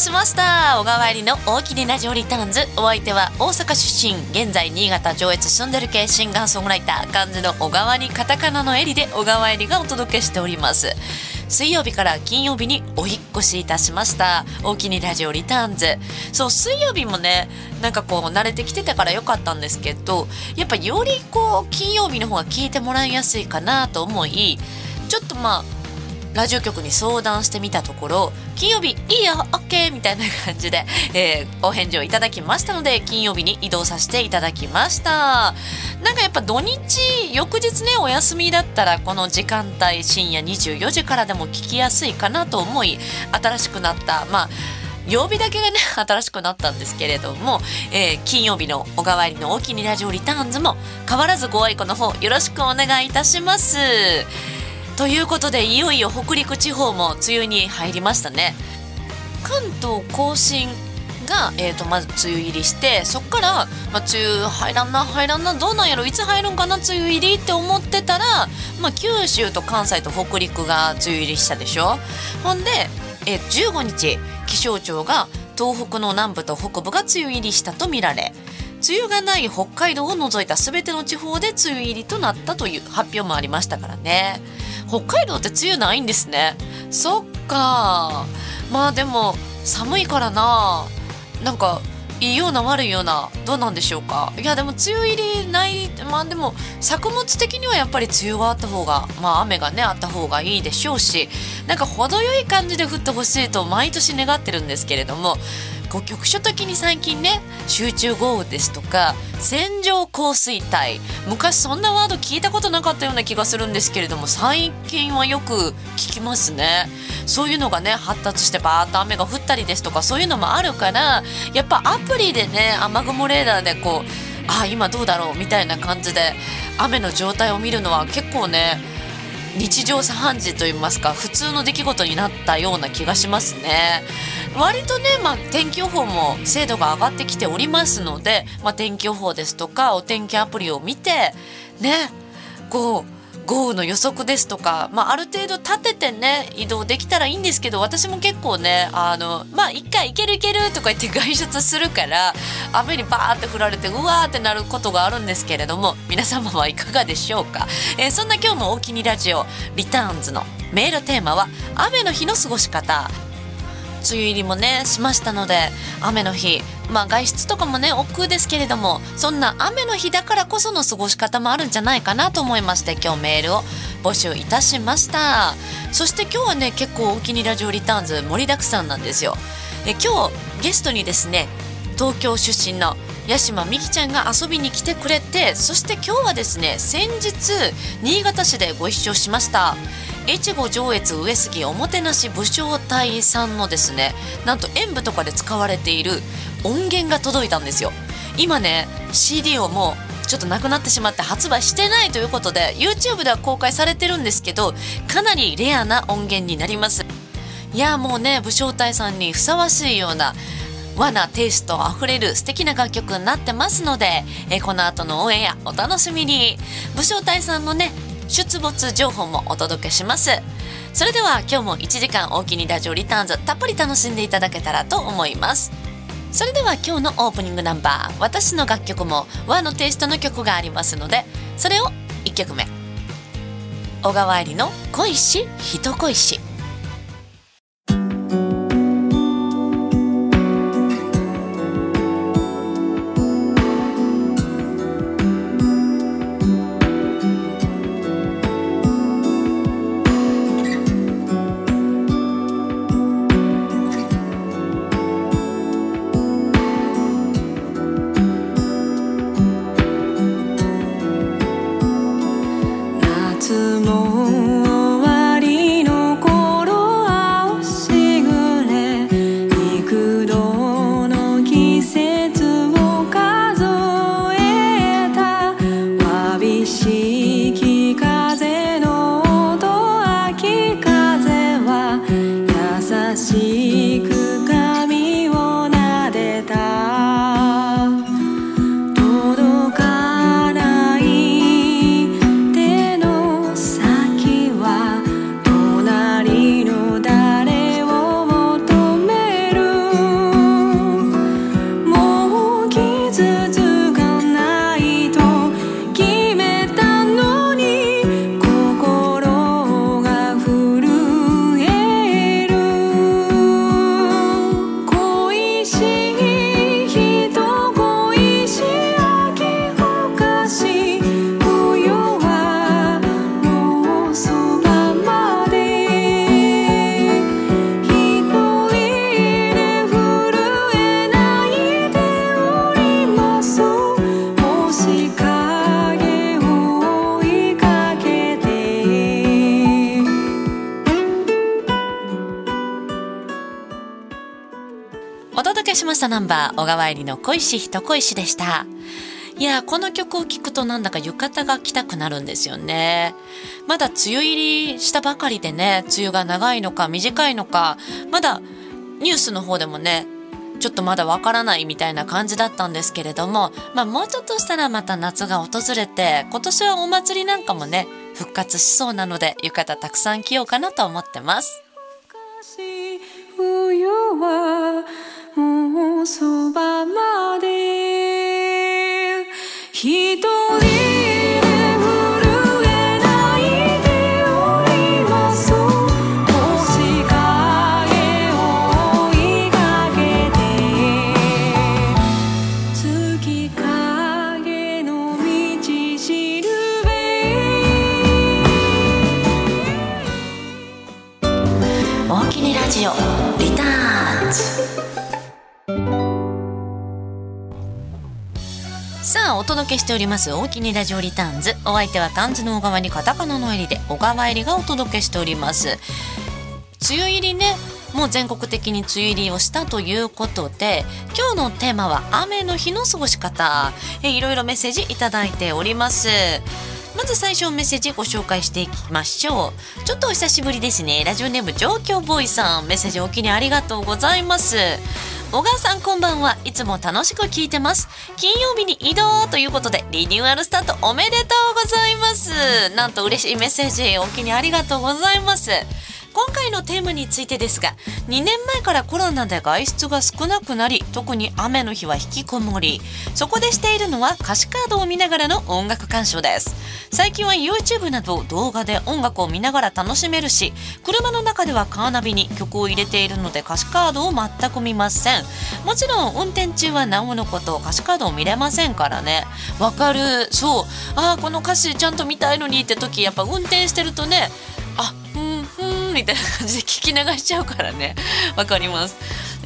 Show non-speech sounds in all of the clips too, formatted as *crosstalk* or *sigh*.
しました。小川入りの大きなラジオリターンズ。お相手は大阪出身現在新潟上越住んでる系シンガーソングライター漢字の小川にカタカナのエリで小川入りがお届けしております。水曜日から金曜日にお引越しいたしました。大きにラジオリターンズ。そう水曜日もねなんかこう慣れてきてたからよかったんですけどやっぱよりこう金曜日の方が聞いてもらいやすいかなと思いちょっとまあラジオ局に相談してみたところ金曜日いいよ OK みたいな感じで、*laughs* えー、お返事をいただきましたので金曜日に移動させていただきましたなんかやっぱ土日翌日ねお休みだったらこの時間帯深夜24時からでも聞きやすいかなと思い新しくなったまあ曜日だけがね *laughs* 新しくなったんですけれども、えー、金曜日のおかわりの大きにラジオリターンズも変わらずご愛顧の方よろしくお願いいたします。ということでいよいよ北陸地方も梅雨に入りましたね関東甲信が、えーと、まず梅雨入りしてそっから、まあ、梅雨入らんな入らんなどうなんやろいつ入るんかな梅雨入りって思ってたら、まあ、九州と関西と北陸が梅雨入りしたでしょほんで、えー、15日気象庁が東北の南部と北部が梅雨入りしたとみられ梅雨がない北海道を除いた全ての地方で梅雨入りとなったという発表もありましたからね。北海道って梅雨ないんですね。そっか。まあでも寒いからな。なんかいいような悪いようなどうなんでしょうか。いやでも梅雨入りないまあでも作物的にはやっぱり梅雨があった方がまあ雨がねあった方がいいでしょうしなんか程よい感じで降ってほしいと毎年願ってるんですけれどもこう局所的に最近ね集中豪雨ですとか線状降水帯昔そんなワード聞いたことなかったような気がするんですけれども最近はよく聞きますね。そういうのがね発達してバーッと雨が降ったりですとかそういうのもあるからやっぱアプリでね雨雲レーダーでこうあ今どうだろうみたいな感じで雨の状態を見るのは結構ね日常茶飯事といいますか普通の出来事になったような気がしますね。割とね、まあ、天気予報も精度が上がってきておりますので、まあ、天気予報ですとかお天気アプリを見てねこう豪雨の予測ですとか、まあ、ある程度立ててね移動できたらいいんですけど私も結構ねあのまあ一回行ける行けるとか言って *laughs* 外出するから雨にバーって降られてうわーってなることがあるんですけれども皆様はいかがでしょうか、えー、そんな今日の「大きにラジオリターンズ」のメールテーマは「雨の日の過ごし方」梅雨入りもねしましたので雨の日。まあ外出とかもね億劫ですけれどもそんな雨の日だからこその過ごし方もあるんじゃないかなと思いまして今日メールを募集いたしました。そして今日はね結構お気にラジオリターンズ盛りだくさんなんですよ。え今日ゲストにですね東京出身の八島美希ちゃんが遊びに来てくれてそして今日はですね先日新潟市でご一緒しました。越後上越上杉おもてなし武将隊さんのですねなんと演舞とかで使われている音源が届いたんですよ。今ね CD をもうちょっとなくなってしまって発売してないということで YouTube では公開されてるんですけどかなりレアな音源になります。いやもうね武将隊さんにふさわしいような和なテイストあふれる素敵な楽曲になってますのでえこの後のオンエアお楽しみに。武将隊さんのね出没情報もお届けします。それでは今日も1時間大きにラジオリターンズたっぷり楽しんでいただけたらと思います。それでは今日のオープニングナンバー私の楽曲も和のテイストの曲がありますのでそれを1曲目。小川入りの恋し人恋し。ナンバー小川入りの恋し人恋しでしたいやこの曲を聴くとなんだか浴衣が着たくなるんですよねまだ梅雨入りしたばかりでね梅雨が長いのか短いのかまだニュースの方でもねちょっとまだわからないみたいな感じだったんですけれども、まあ、もうちょっとしたらまた夏が訪れて今年はお祭りなんかもね復活しそうなので浴衣たくさん着ようかなと思ってます。冬はもうそばまで。一人ジオさあお届けしております大きにラジオリターンズ。お相手は漢字の小川にカタカナの襟で小川入りがお届けしております。梅雨入りねもう全国的に梅雨入りをしたということで今日のテーマは雨の日の過ごし方。えいろいろメッセージいただいております。まず最初メッセージご紹介していきましょう。ちょっとお久しぶりですね。ラジオネーム状況ボーイさん。メッセージおきにありがとうございます。小川さんこんばんは。いつも楽しく聞いてます。金曜日に移動ということでリニューアルスタートおめでとうございます。なんと嬉しいメッセージお気にありがとうございます。今回のテーマについてですが2年前からコロナで外出が少なくなり特に雨の日は引きこもり。そこでしているのは歌詞カードを見ながらの音楽鑑賞です。最近は YouTube など動画で音楽を見ながら楽しめるし車の中ではカーナビに曲を入れているので歌詞カードを全く見ません。もちろん運転中はなおのこと歌詞カードを見れませんからね。わかる。そう。ああこの歌詞ちゃんと見たいのにって時やっぱ運転してるとねあんみたいな感じで聞き流しちゃうからね。*laughs* わかります。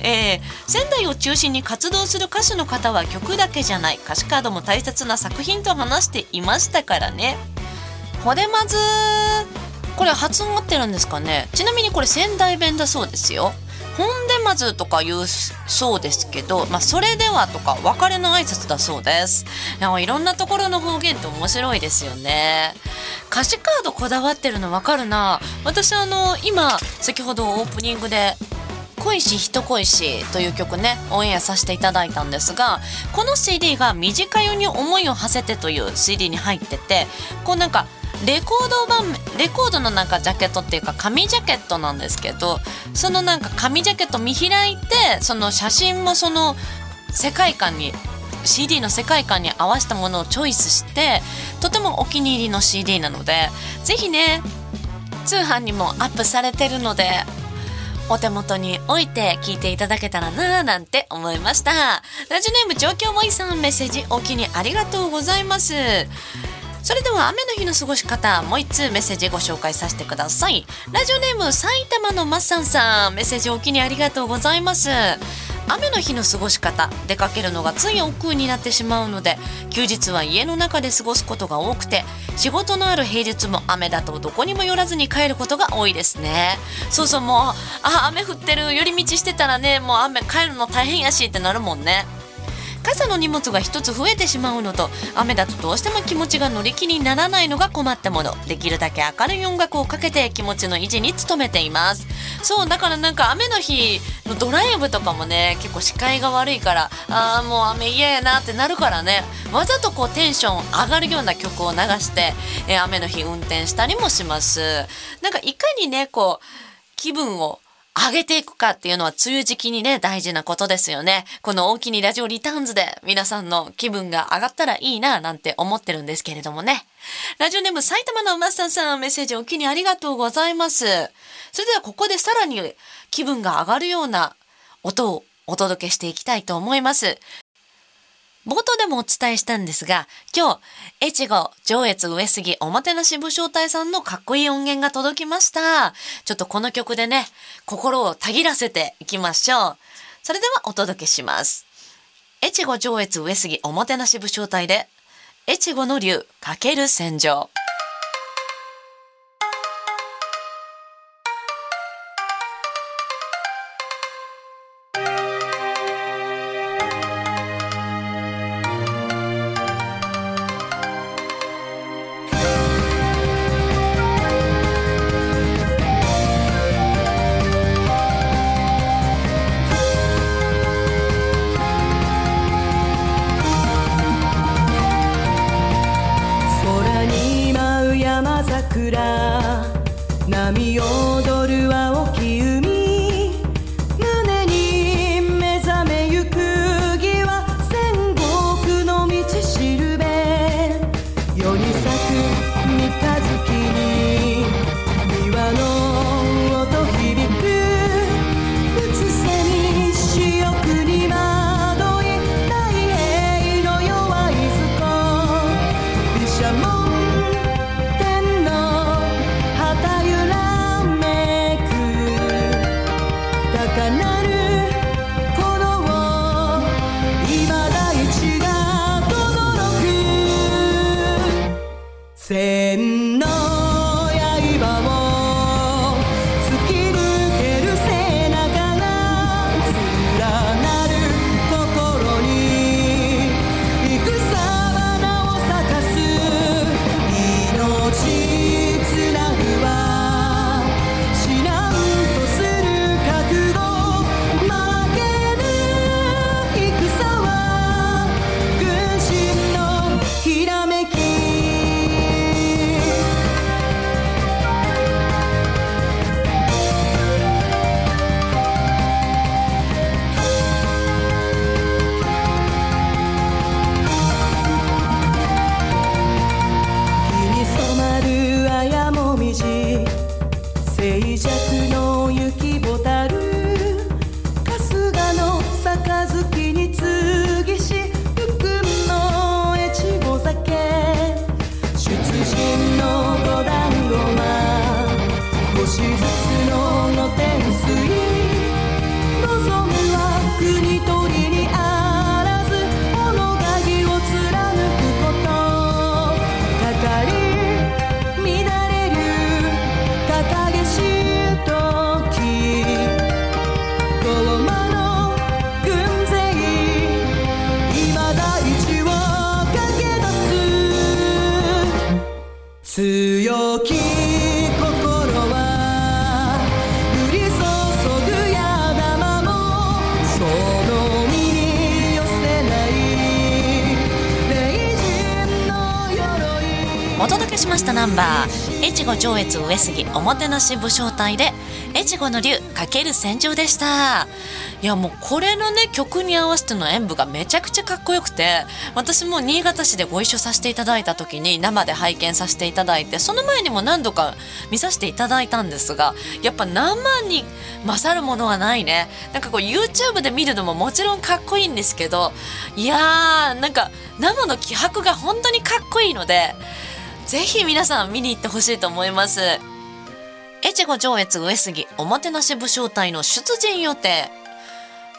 えー、仙台を中心に活動する歌手の方は曲だけじゃない。歌詞カードも大切な作品と話していましたからね。ほでまずこれ発音合ってるんですかね。ちなみにこれ仙台弁だそうですよ。ほんでまずとか言うそうですけど、まあ、それではとか別れの挨拶だそうです。いいろんなところの方言って面白いですよね。歌詞カードこだわってるの分かるな。私あの今先ほどオープニングで恋し人恋しという曲ねオンエアさせていただいたんですがこの CD が短湯に思いを馳せてという CD に入っててこうなんかレコード版レコードのなんかジャケットっていうか紙ジャケットなんですけどそのなんか紙ジャケット見開いてその写真もその世界観に CD の世界観に合わせたものをチョイスしてとてもお気に入りの CD なので是非ね通販にもアップされてるのでお手元に置いて聞いていただけたらなぁなんて思いました。ラジオネーム状況もいさんメッセージお気にありがとうございます。それでは雨の日の過ごし方もう一通メッセージご紹介させてください。ラジオネーム埼玉のマッサンさんメッセージお気にありがとうございます。雨の日の過ごし方出かけるのがつい億劫になってしまうので休日は家の中で過ごすことが多くて仕事のある平日も雨だとどこにも寄らずに帰ることが多いですね。そうそうもうあ雨降ってる寄り道してたらねもう雨帰るの大変やしってなるもんね。傘の荷物が1つ増えてしまうのと雨だとどうしても気持ちが乗り気にならないのが困ったもの。できるだけ明るい音楽をかけて気持ちの維持に努めています。そうだからなんか雨の日のドライブとかもね結構視界が悪いからあーもう雨嫌やなってなるからね。わざとこうテンション上がるような曲を流して、えー、雨の日運転したりもします。なんかいかにねこう気分を上げていくかっていうのは梅雨時期にね、大事なことですよね。この大きにラジオリターンズで皆さんの気分が上がったらいいななんて思ってるんですけれどもね。ラジオネーム埼玉のマスターさんメッセージお気にありがとうございます。それではここでさらに気分が上がるような音をお届けしていきたいと思います。冒頭でもお伝えしたんですが、今日、越後、上越上杉おもてなし武将隊さんのかっこいい音源が届きました。ちょっとこの曲でね、心をたぎらせていきましょう。それではお届けします。越後上越上杉おもてなし武将隊で、越後の竜かける戦場。ましたナンバー越後上越上杉おもてなし武将隊で越後の竜かける戦場でした。いやもうこれのね曲に合わせての演舞がめちゃくちゃかっこよくて私も新潟市でご一緒させていただいた時に生で拝見させていただいてその前にも何度か見させていただいたんですがやっぱ生に勝るものはないね。なんかこう YouTube で見るのももちろんかっこいいんですけどいやーなんか生の気迫が本当にかっこいいのでぜひ皆さん見に行ってほしいと思います。越後上越上杉おもてなし武将隊の出陣予定。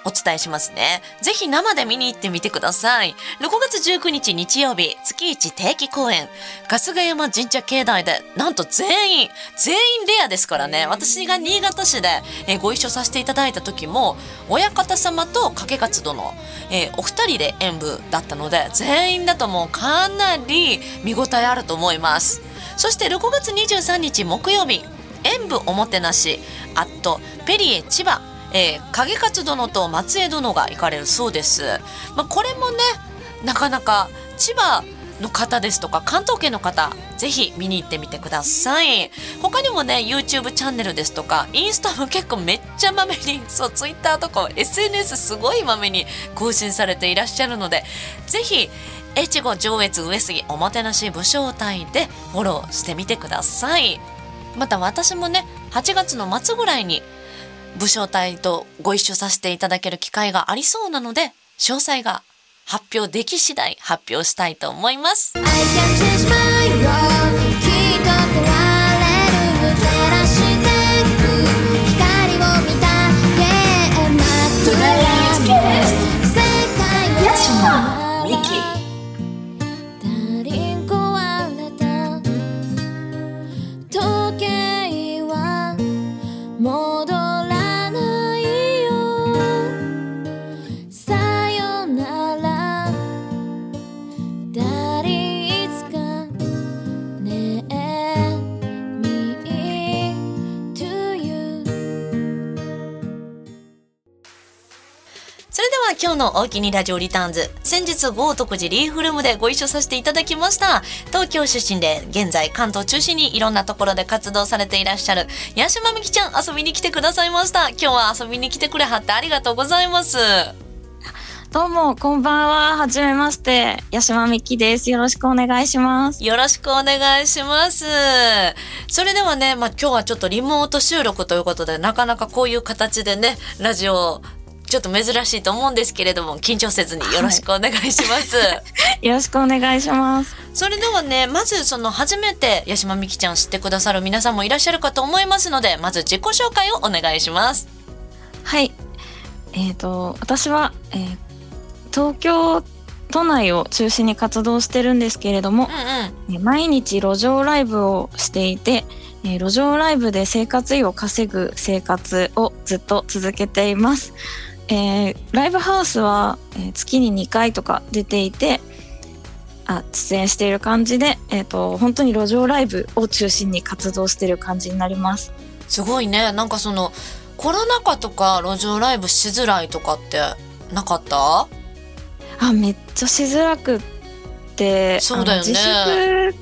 お伝えしますね。ぜひ生で見に行ってみてください。6月19日日曜日、月一定期公演、春日山神社境内で、なんと全員、全員レアですからね。私が新潟市で、えご一緒させていただいた時も、親方様と掛け勝殿、えーお二人で演舞だったので、全員だともうかなり見応えあると思います。そして6月23日木曜日、演舞おもてなし、アットペリエ千葉、えー、影勝殿と松江殿が行かれるそうです。まあ、これもね、なかなか千葉の方ですとか関東圏の方ぜひ見に行ってみてください他にもね YouTube チャンネルですとかインスタも結構めっちゃまめにそう Twitter とか SNS すごいまめに更新されていらっしゃるのでぜひ越後上越上杉おもてなし武将隊でフォローしてみてくださいまた私もね8月の末ぐらいに武将隊とご一緒させていただける機会がありそうなので詳細が発表でき次第発表したいと思います。は今日の大きにラジオリターンズ先日豪徳寺リーフルームでご一緒させていただきました東京出身で現在関東中心にいろんなところで活動されていらっしゃる八島美希ちゃん遊びに来てくださいました今日は遊びに来てくれはってありがとうございますどうも、こんばんは。はじめまして。八島美希です。よろしくお願いします。よろしくお願いします。それではね、まあ、今日はちょっとリモート収録ということで、なかなかこういう形でね、ラジオ、ちょっと珍しいと思うんですけれども、緊張せずによろしくお願いします。*laughs* よろしくお願いします。それではね、まずその初めて八島美希ちゃん知ってくださる皆さんもいらっしゃるかと思いますので、まず自己紹介をお願いします。はい。えっ、と、私は、えー東京都内を中心に活動してるんですけれどもう、んうんえー毎日路上ライブをしていて、えー路上ライブで生活費を稼ぐ生活をずっと続けています。えーライブハウスは、えー月に2回とか出ていて、あ出演している感じで、えっ、と、本当に路上ライブを中心に活動している感じになります。すごいね。なんかそのコロナ禍とか路上ライブしづらいとかってなかった？あめっちゃしづらくってそうだよね。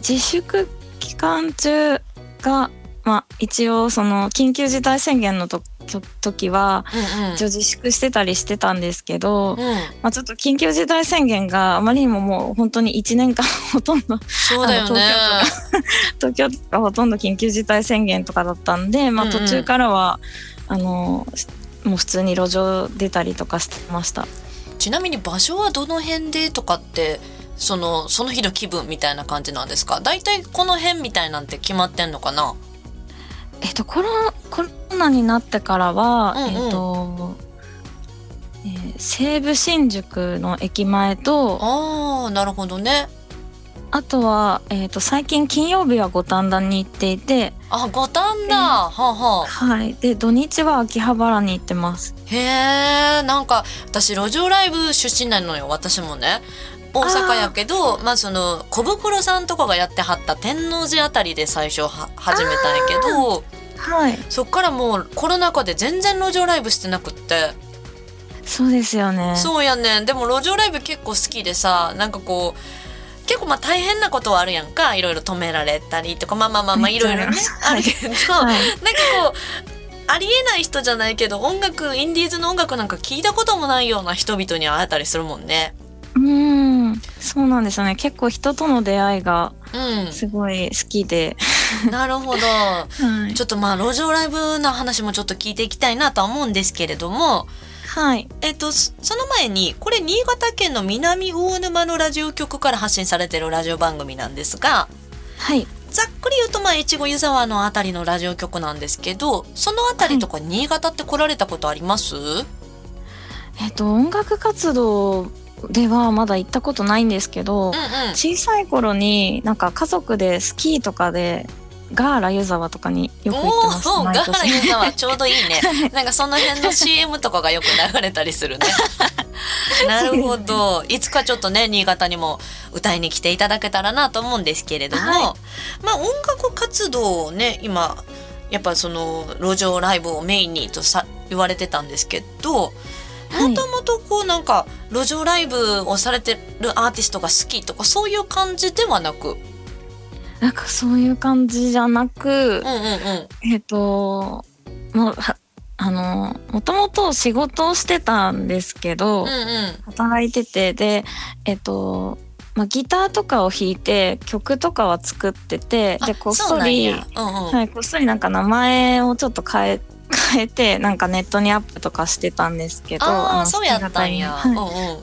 自粛期間中がまあ一応その緊急事態宣言のとと時はうんうん。一応自粛してたりしてたんですけど、うん。まあ、ちょっと緊急事態宣言があまりにももう本当に1年間ほとんどそうだよね。あ東京都がほとんど緊急事態宣言とかだったんで、まあ、うんうん。途中からは、あのもう普通に路上出たりとかしてました。ちなみに場所はどの辺でとかってそのその日の気分みたいな感じなんですか？大体この辺みたいなんて決まってんのかな？えっとコロコロナになってからは、うんうん。えっと、えー西武新宿の駅前とあーなるほどね。あとは、えっと最近金曜日は五反田に行っていて、あ五反田、はあはあ。はい、で土日は秋葉原に行ってます。へえんか私路上ライブ出身なのよ私もね大阪やけどまあその小袋さんとかがやってはった天王寺あたりで最初は始めたんやけどはい、そっからもうコロナ禍で全然路上ライブしてなくって。そうですよね。そうやねん。でも路上ライブ結構好きでさなんかこう結構まあ大変なことはあるやんか。いろいろ止められたりとかまあまあまあまあいろいろねあるけど、はい。なんかこうありえない人じゃないけど音楽インディーズの音楽なんか聞いたこともないような人々に会えたりするもんね。うーん、そうなんですよね。結構人との出会いがうすごい好きで、ん、なるほど。*laughs* はい。ちょっとまあ路上ライブの話もちょっと聞いていきたいなとは思うんですけれども。はい、えっとそその前にこれ新潟県の南魚沼のラジオ局から発信されてるラジオ番組なんですがはい。ざっくり言うとまあ越後湯沢のあたりのラジオ局なんですけどそのあたりとか新潟って来られたことあります、えっと音楽活動ではまだ行ったことないんですけど、うんうん小さい頃になんか家族でスキーとかでガーラ湯沢とかによく行ってますガ毎ーラ年ユーザーはちょうどいいね。なんかその辺の CM とかがよく流れたりするね。*laughs* なるほど。いつかちょっとね、新潟にも歌いに来ていただけたらなと思うんですけれども、はまあ音楽活動をね、今、やっぱその路上ライブをメインにとさ言われてたんですけど、はいもともとこうなんか路上ライブをされてるアーティストが好きとかそういう感じではなく、なんかそういう感じじゃなくうん、うんうん。えっともうはあのもともと仕事をしてたんですけど、うんうん。働いててでえっとまあ、ギターとかを弾いて曲とかは作っててでこっそり。うんうん。はい、こっそりなんか名前をちょっと変え変えてなんかネットにアップとかしてたんですけどああ、のそうやったんや。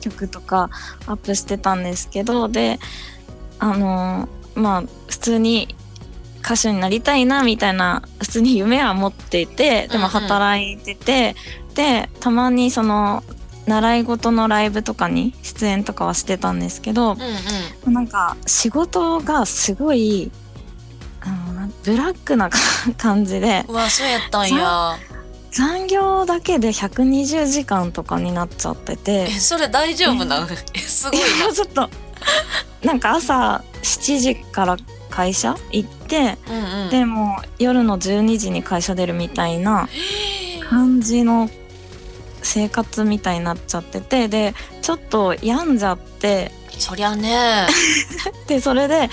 曲とかアップしてたんですけどであのまあ普通に歌手になりたいなみたいな普通に夢は持っていてでもうんうん働いてて、でたまにその習い事のライブとかに出演とかはしてたんですけど、うんうん。なんか仕事がすごいブラックな感じでうわ、そうやったんや。残業だけで120時間とかになっちゃっててえ、それ大丈夫なの？えすごいいやちょっとなんか朝7時から会社行って、な。うんうん。でもう夜の12時に会社出るみたいな感じの生活みたいになっちゃっててでちょっと病んじゃってそりゃね。*laughs* でそれで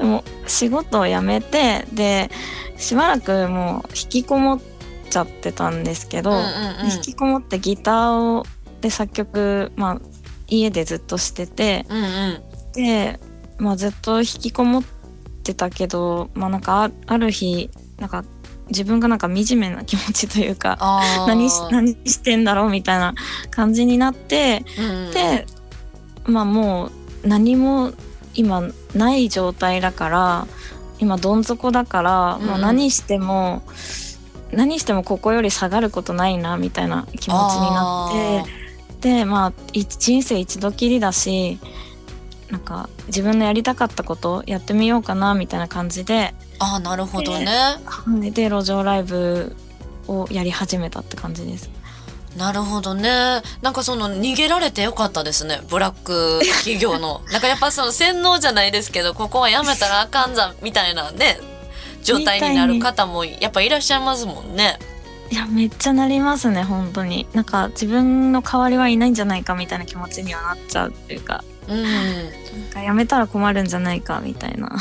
もう仕事を辞めてでしばらくもう引きこもっちゃってたんですけど、うんうんうん。引きこもってギターをで作曲、まあ、家でずっとしててうんうん。で、まあ、ずっと引きこもってたけど、まあ、なんかあある日なんか自分がなんか惨めな気持ちというか *laughs* 何してんだろうみたいな感じになってうんうん、でまあもう何も今ない状態だから今どん底だから、うんもう何しても何してもここより下がることないなみたいな気持ちになってでまあい人生一度きりだしなんか自分のやりたかったことやってみようかなみたいな感じであーなるほどね。はいで路上ライブをやり始めたって感じです。なるほどね。なんかその逃げられてよかったですね。ブラック企業の。*laughs* なんかやっぱその洗脳じゃないですけどここはやめたらあかんざみたいなね状態になる方もやっぱいらっしゃいますもんね。いやめっちゃなりますね本当に。なんか自分の代わりはいないんじゃないかみたいな気持ちにはなっちゃうっていうかうん。なんかやめたら困るんじゃないかみたいな。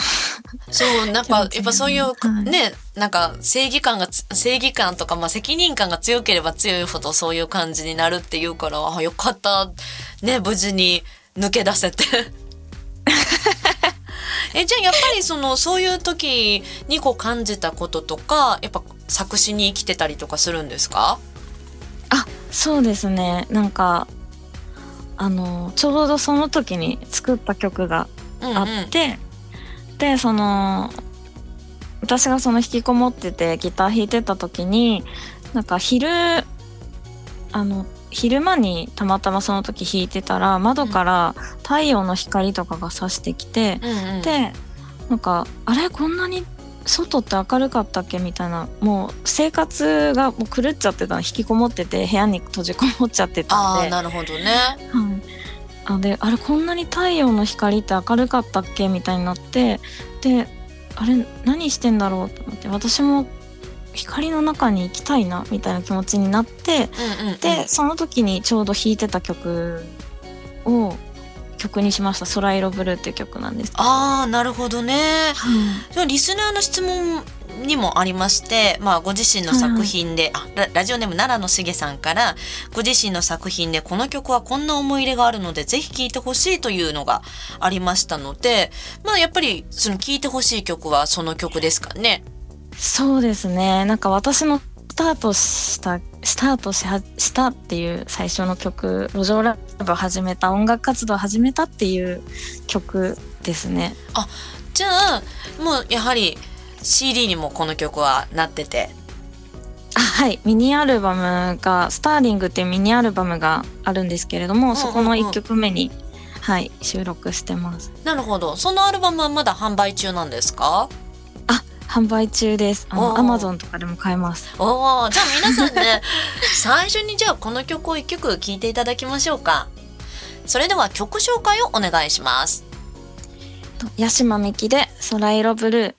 そうなんか *laughs* やっぱそういうはいねなんか正義感がつ正義感とか、まあ、責任感が強ければ強いほどそういう感じになるっていうからあよかった。ね無事に抜け出せて。*laughs* えじゃあやっぱりそのそういう時にこう感じたこととかやっぱ作詞に生きてたりとかするんですか？あそうですね。なんかあのちょうどその時に作った曲がうんうん。あって、でその私がその引きこもっててギター弾いてた時になんか昼あの昼間にたまたまその時弾いてたら窓から太陽の光とかが差してきて、うんうん。でなんかあれ？こんなに外って明るかったっけ？みたいな。もう生活がもう狂っちゃってた。の引きこもってて部屋に閉じこもっちゃってたんで。ああなるほどね。はい、あであれこんなに太陽の光って明るかったっけ？みたいになって。であれ何してんだろう？と思って。私も光の中に行きたいなみたいな気持ちになって。うんうんうん、でその時にちょうど弾いてた曲を曲にしました「空色ブルー」っていう曲なんです。ああなるほどね。はいでもリスナーの質問にもありまして、まあ、ご自身の作品で、あララジオネーム奈良のしげさんからご自身の作品でこの曲はこんな思い入れがあるのでぜひ聴いてほしいというのがありましたのでまあやっぱりその聴いてほしい曲はその曲ですかね。そうですねなんか私のスタートしたスタートしはしたっていう最初の曲路上ライブを始めた音楽活動を始めたっていう曲ですね。じゃあもうやはり CD にもこの曲はなってて。あはい。ミニアルバムが「スターリング」っていうミニアルバムがあるんですけれども、んそこの1曲目にはい収録してます。なるほど。そのアルバムはまだ販売中なんですか？あ販売中です。あのアマゾンとかでも買えます。おおじゃあ皆さんね *laughs* 最初にじゃあこの曲を一曲聴いていただきましょうか。それでは曲紹介をお願いします。八島美希で「空色ブルー」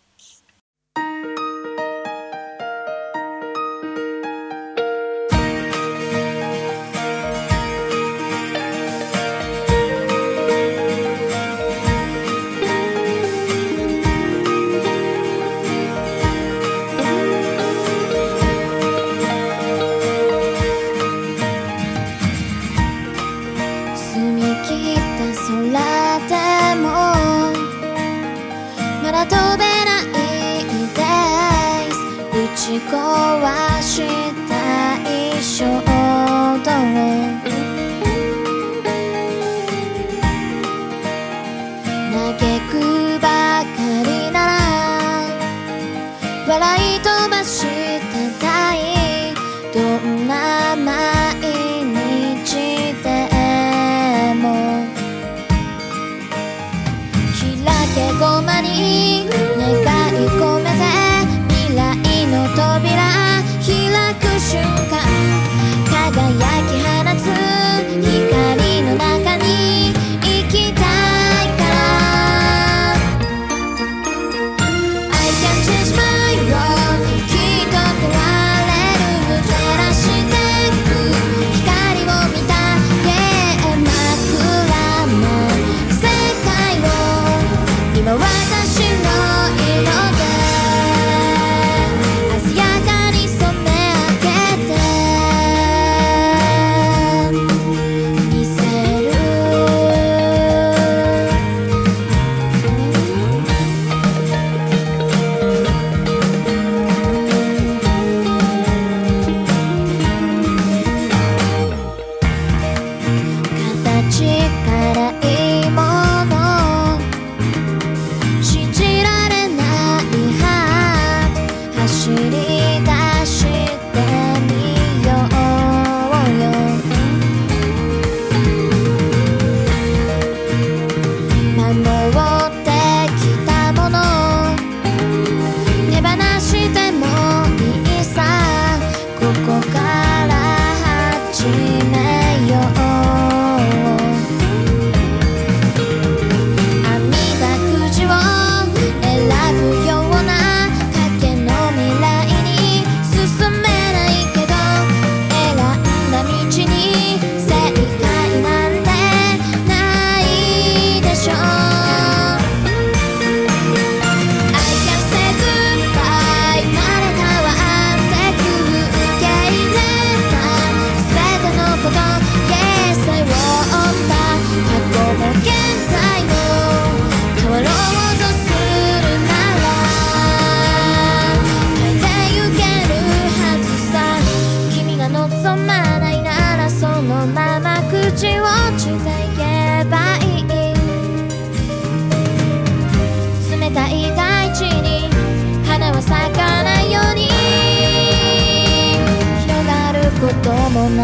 もな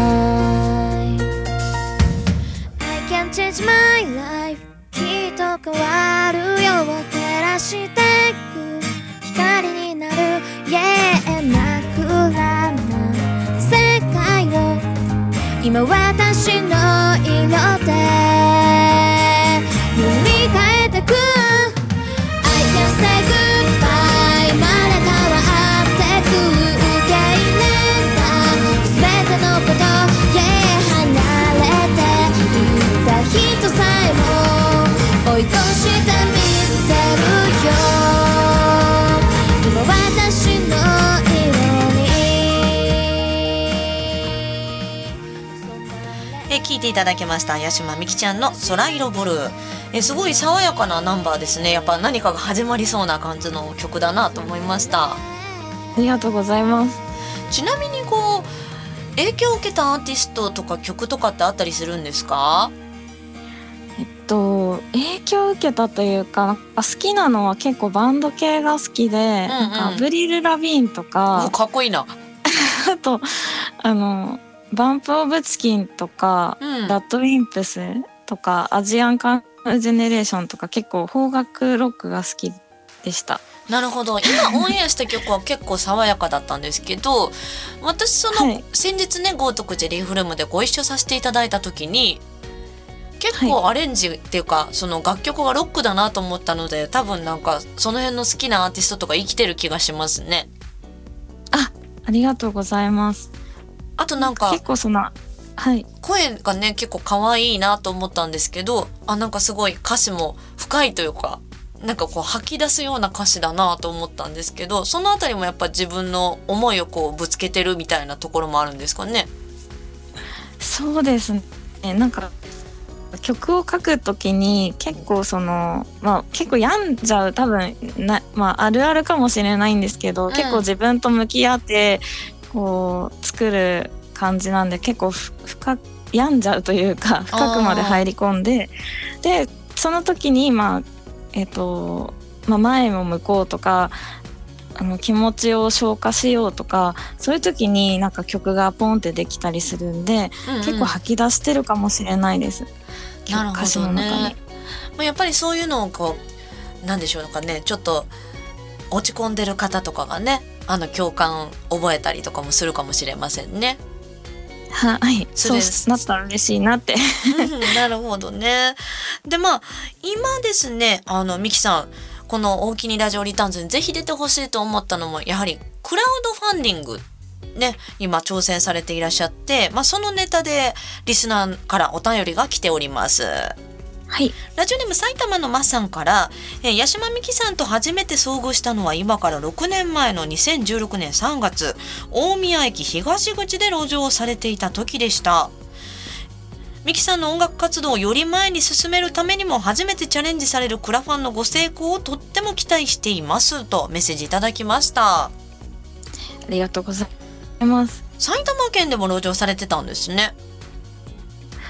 い。I can change my life きっと変わるよ。照らしてく。光になる。Yeah 真っ暗な世界を。今私の色で。いていただきました。八島美希ちゃんの「空色ブル。ー」えすごい爽やかなナンバーですね。やっぱ何かが始まりそうな感じの曲だなと思いました。ありがとうございます。ちなみにこう影響を受けたアーティストとか曲とかってあったりするんですか？えっと影響を受けたというか好きなのは結構バンド系が好きで、んなんかアブリル・ラビーンとおかかっこいいな。*laughs* あとあのバンプ・オブ・チキンとか、うんラッドウィンプスとかアジアンカンジェネレーションとか結構邦楽ロックが好きでした。なるほど今 *laughs* オンエアした曲は結構爽やかだったんですけど私その、はい先日ね豪徳寺リーフルームでご一緒させていただいた時に結は構アレンジっていうか、その楽曲がロックだなと思ったので多分なんかその辺の好きなアーティストとか生きてる気がしますね。ありがとうございます。あとなんか結構そのはい。声がね結構可愛いなと思ったんですけどあなんかすごい歌詞も深いというかなんかこう吐き出すような歌詞だなと思ったんですけどそのあたりもやっぱ自分の思いをこうぶつけてるみたいなところもあるんですかね？そうですね。なんか曲を書くときに結構そのまあ結構病んじゃう多分な、まあ、あるあるかもしれないんですけど、ん。結構自分と向き合ってこう作る感じなんで結構ふ深く病んじゃうというか深くまで入り込んででその時にまあえっ、と、まあ、前も向こうとかあの気持ちを消化しようとかそういう時になんか曲がポンってできたりするんで、うんうん結構吐き出してるかもしれないです。なるほ歌詞どの中にね。まあ、やっぱりそういうのをこうなんでしょうかねちょっと落ち込んでる方とかがねあの共感覚えたりとかもするかもしれませんね。はい、そうなったら嬉しいなって。うんなるほどね。でまあ今ですねあのミキさんこの大きにラジオリターンズにぜひ出てほしいと思ったのもやはりクラウドファンディングね今挑戦されていらっしゃって、まあ、そのネタでリスナーからお便りが来ております。はい、ラジオネーム埼玉のマッさんから、えー、八島美希さんと初めて遭遇したのは今から6年前の2016年3月大宮駅東口で路上をされていた時でした。美希さんの音楽活動をより前に進めるためにも初めてチャレンジされるクラファンのご成功をとっても期待していますとメッセージいただきました。ありがとうございます。埼玉県でも路上されてたんですね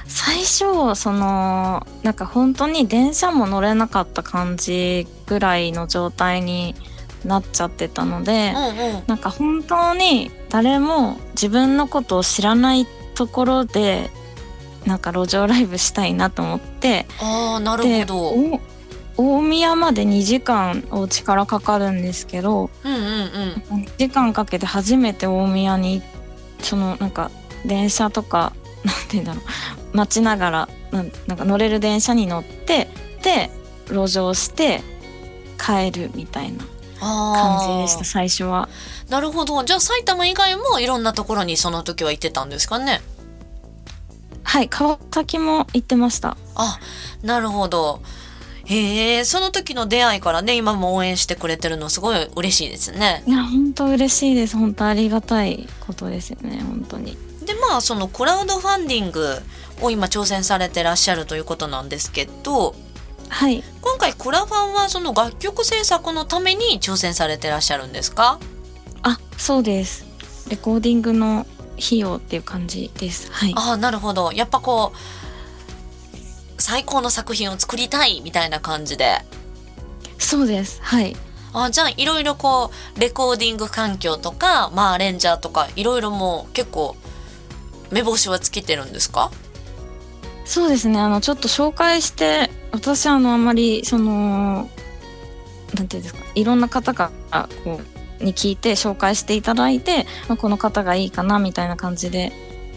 最初そのなんか本当に電車も乗れなかった感じぐらいの状態になっちゃってたので、うんうん。なんか本当に誰も自分のことを知らないところでなんか路上ライブしたいなと思ってああなるでほど。お大宮まで2時間お家からかかるんですけどうんうんうん。2時間かけて初めて大宮にそのなんか電車とかなんて言うんだろう待ちながらなんなんか乗れる電車に乗ってで路上して帰るみたいな感じでした最初は。なるほど。じゃあ埼玉以外もいろんなところにその時は行ってたんですかね？はい川崎も行ってました。あ、なるほど。へえ、その時の出会いからね、今も応援してくれてるのすごい嬉しいですね。いや本当嬉しいです本当ありがたいことですよね本当に。で、まあそのクラウドファンディングを今挑戦されてらっしゃるということなんですけど、はい。今回クラファンはその楽曲制作のために挑戦されてらっしゃるんですか？あそうです。レコーディングの費用っていう感じです。はい。ああ、なるほど。やっぱこう、最高の作品を作りたいみたいな感じで。そうです。はい。あじゃあいろいろこうレコーディング環境とかまあアレンジャーとかいろいろもう結構目星はつけてるんですか？そうですねあのちょっと紹介して私あのあんまりそのなんていうんですかいろんな方からこうに聞いて紹介していただいて、まあ、この方がいいかなみたいな感じで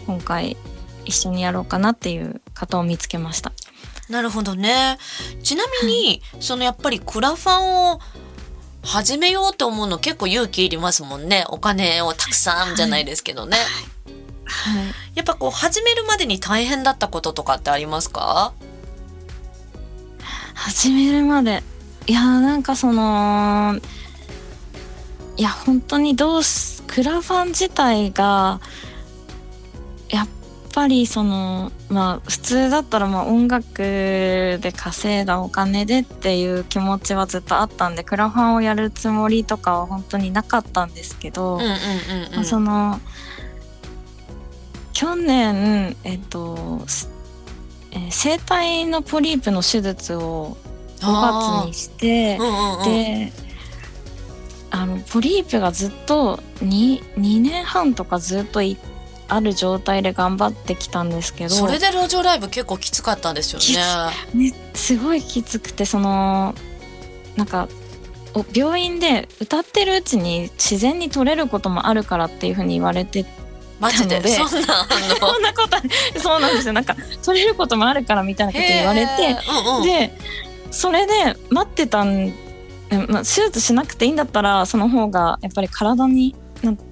今回一緒にやろうかなっていう方を見つけました。なるほどね。ちなみに、そのやっぱりクラファンを始めようと思うの結構勇気いりますもんね。お金をたくさんじゃないですけどね。はい、やっぱこう始めるまでに大変だったこととかってありますか？始めるまで。いやーなんかそのいや本当にどうすクラファン自体がやっぱりそのまあ普通だったらまあ音楽で稼いだお金でっていう気持ちはずっとあったんでクラファンをやるつもりとかは本当になかったんですけど、その去年えっと、すえー声帯のポリープの手術を5月にしてうんうんうん、であのポリープがずっと 2, 2年半とかずっといある状態で頑張ってきたんですけどそれで路上ライブ結構きつかったんですよね。ね、すごいきつくてそのなんかお病院で歌ってるうちに自然に取れることもあるからっていうふうに言われてマジで？そんなあ *laughs* そんなことそうなんですよ。なんか取れることもあるからみたいなのこと言われてうんうん、でそれで待ってたん、うんまあ、手術しなくていいんだったらその方がやっぱり体に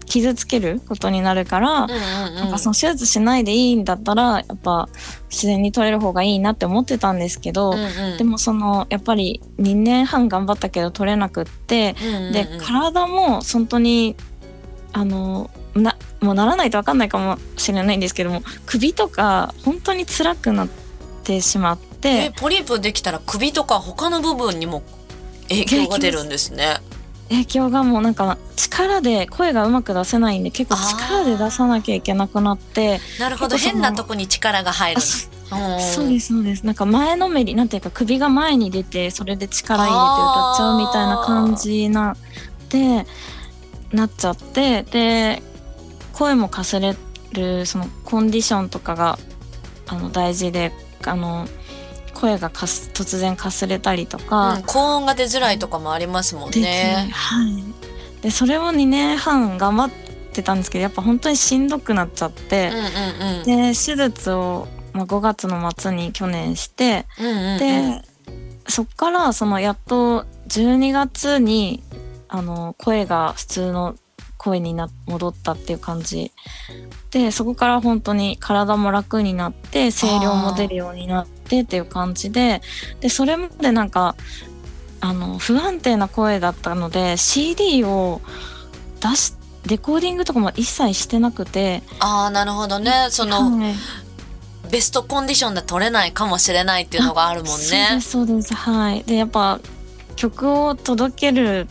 傷つけることになるから、うんうんうん。なんかその手術しないでいいんだったらやっぱ自然に取れる方がいいなって思ってたんですけど、うんうん。でもそのやっぱり2年半頑張ったけど取れなくって、うんうんうん。で体も本当にあのなもうならないと分かんないかもしれないんですけども首とか本当に辛くなってしまって。えポリープできたら首とか他の部分にも影響が出るんですね。影響がもうなんか力で声がうまく出せないんで結構力で出さなきゃいけなくなってなるほど。変なとこに力が入るそうですそうです。なんか前のめりなんていうか首が前に出てそれで力入れて歌っちゃうみたいな感じなでなっちゃってで声もかすれるそのコンディションとかがあの大事であの声がかす突然かすれたりとか、うん高音が出づらいとかもありますもんね。はい、でそれを2年半頑張ってたんですけどやっぱ本当にしんどくなっちゃってうん、うんうん。で手術を、まあ、5月の末に去年して、うんうんうんでそっからそのやっと12月にあの声が普通の声にな戻ったっていう感じ。でそこから本当に体も楽になって声量も出るようになってっていう感じででそれまでなんかあの不安定な声だったので CD を出しレコーディングとかも一切してなくてああなるほどね。そのはい。ベストコンディションで取れないかもしれないっていうのがあるもんそうねで。すそうです。はい。でやっぱ曲を届ける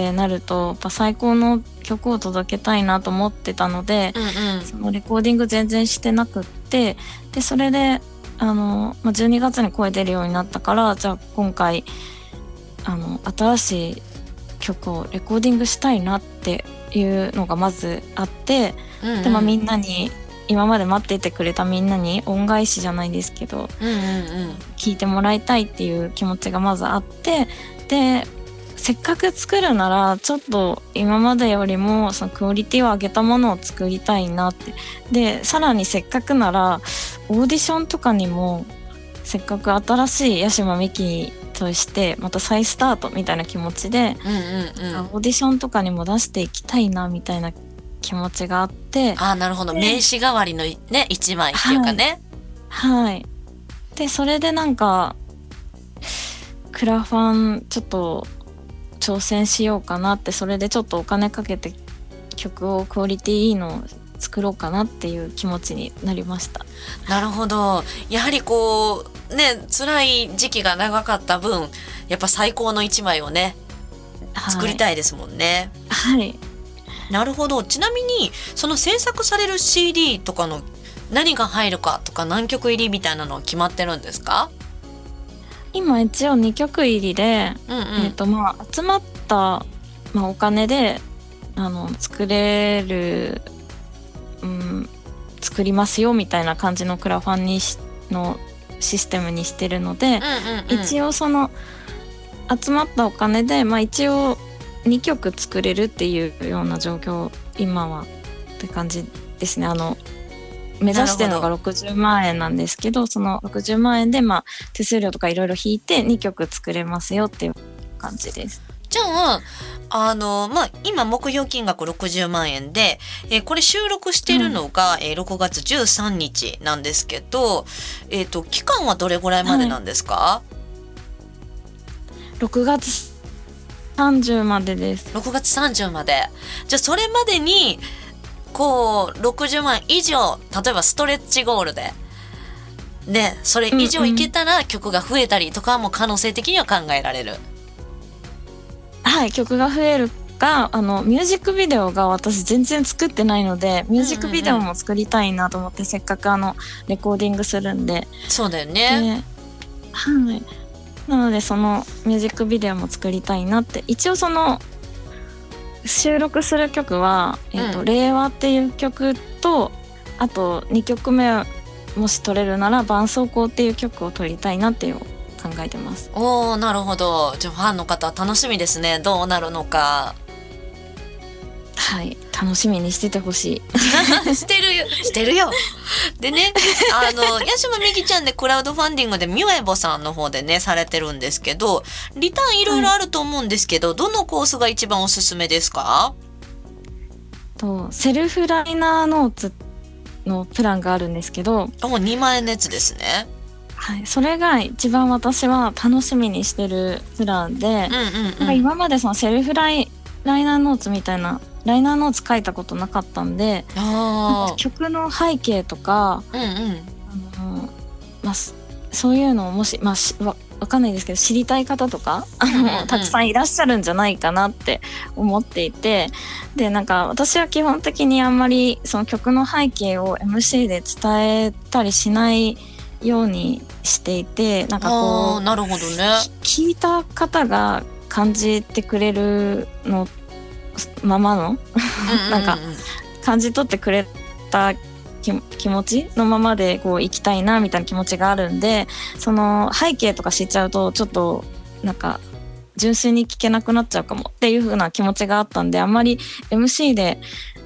ってなるとやっぱ最高の曲を届けたいなと思ってたので、うんうん。そのレコーディング全然してなくってでそれであの、まあ、12月に声出るようになったからじゃあ今回あの新しい曲をレコーディングしたいなっていうのがまずあってうんうん。で、まあ、みんなに今まで待っていてくれたみんなに恩返しじゃないですけどうんうんうん。聞いてもらいたいっていう気持ちがまずあってでせっかく作るならちょっと今までよりもそのクオリティを上げたものを作りたいなって。でさらにせっかくならオーディションとかにもせっかく新しい八島美紀としてまた再スタートみたいな気持ちで、うんうんうん。オーディションとかにも出していきたいなみたいな気持ちがあって。ああなるほど。で名刺代わりのね一枚っていうかね。はい。で、それでなんか、クラファンちょっと挑戦しようかなって、それでちょっとお金かけて曲をクオリティいいのを作ろうかなっていう気持ちになりました。なるほどやはりこうね辛い時期が長かった分やっぱ最高の一枚をね作りい。たいですもんね。はい。なるほどちなみにその制作される CD とかの何が入るかとか何曲入りみたいなのは決まってるんですか？今一応2曲入りで、うんうん、えっ、とまあ集まった、まあ、お金であの作れる、うん、作りますよみたいな感じのクラファンにしのシステムにしてるので、うんうんうん、一応その集まったお金で、まあ、一応2曲作れるっていうような状況今はって感じですね。あの目指してるのが60万円なんですけどその60万円で、まあ、手数料とかいろいろ引いて2曲作れますよっていう感じです。じゃあ、あの、まあ、今目標金額60万円で、えーこれ収録してるのが、えー6月13日なんですけど、えっ、と、期間はどれぐらいまでなんですか、6月30までです。6月30まで。じゃあ、それまでに、こう、60万以上、例えばストレッチゴールで、で、それ以上いけたら曲が増えたりとかも可能性的には考えられる。はい曲が増えるかあのミュージックビデオが私全然作ってないのでミュージックビデオも作りたいなと思って、せっかくあのレコーディングするんでそうだよでね。はいなのでそのミュージックビデオも作りたいなって一応その収録する曲は「えーとうん令和」っていう曲とあと2曲目もし取れるなら「絆創膏」っていう曲を取りたいなっていう考えてます。おー、なるほど。じゃあ、ファンの方楽しみですね。どうなるのか。はい楽しみにしててほしい。*laughs* してるよ。してるよ。でね、あの、ヤシマミキちゃんでクラウドファンディングでミュエボさんの方でね、されてるんですけど、リターンいろいろあると思うんですけど、どのコースが一番おすすめですか？とセルフライナーノーツのプランがあるんですけど、もう2万円のやつですね。はい、それが一番私は楽しみにしてるプランで、うんう今までそのセルフライライナーノーツみたいなライナーノーツ書いたことなかったんであ曲の背景とか、あ。うんうん。あのまあ、すそういうのをもし、まあ、しわわかんないですけど知りたい方とかあのたくさんいらっしゃるんじゃないかなって思っていてでなんか私は基本的にあんまりその曲の背景を MC で伝えたりしないようにしていてなんかこうなるほどね。聞いた方が感じてくれるのままのなんか感じ取ってくれた気気持ちのままでこう生きたいなみたいな気持ちがあるんでその背景とか知っちゃうとちょっとなんか純粋に聴けなくなっちゃうかもっていう風な気持ちがあったんであんまり MC で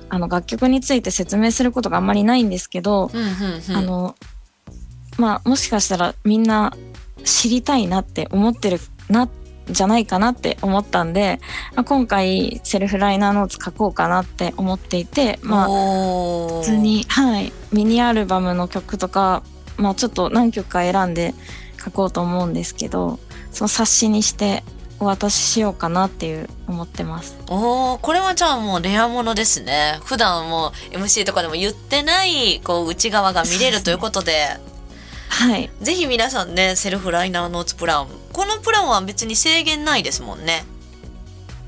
あの楽曲について説明することがあんまりないんですけど。あのまあもしかしたらみんな知りたいなって思ってるなじゃないかなって思ったんで、まあ、今回セルフライナーノーツ書こうかなって思っていてまあ普通に、はい、ミニアルバムの曲とか、まあ、ちょっと何曲か選んで書こうと思うんですけどその冊子にしてお渡ししようかなっていう思ってます。おー。これはじゃあもうレアものですね。普段もう MC とかでも言ってないこう内側が見れるということで。*laughs* はい、ぜひ皆さんねセルフライナーノーツプランこのプランは別に制限ないですもんね、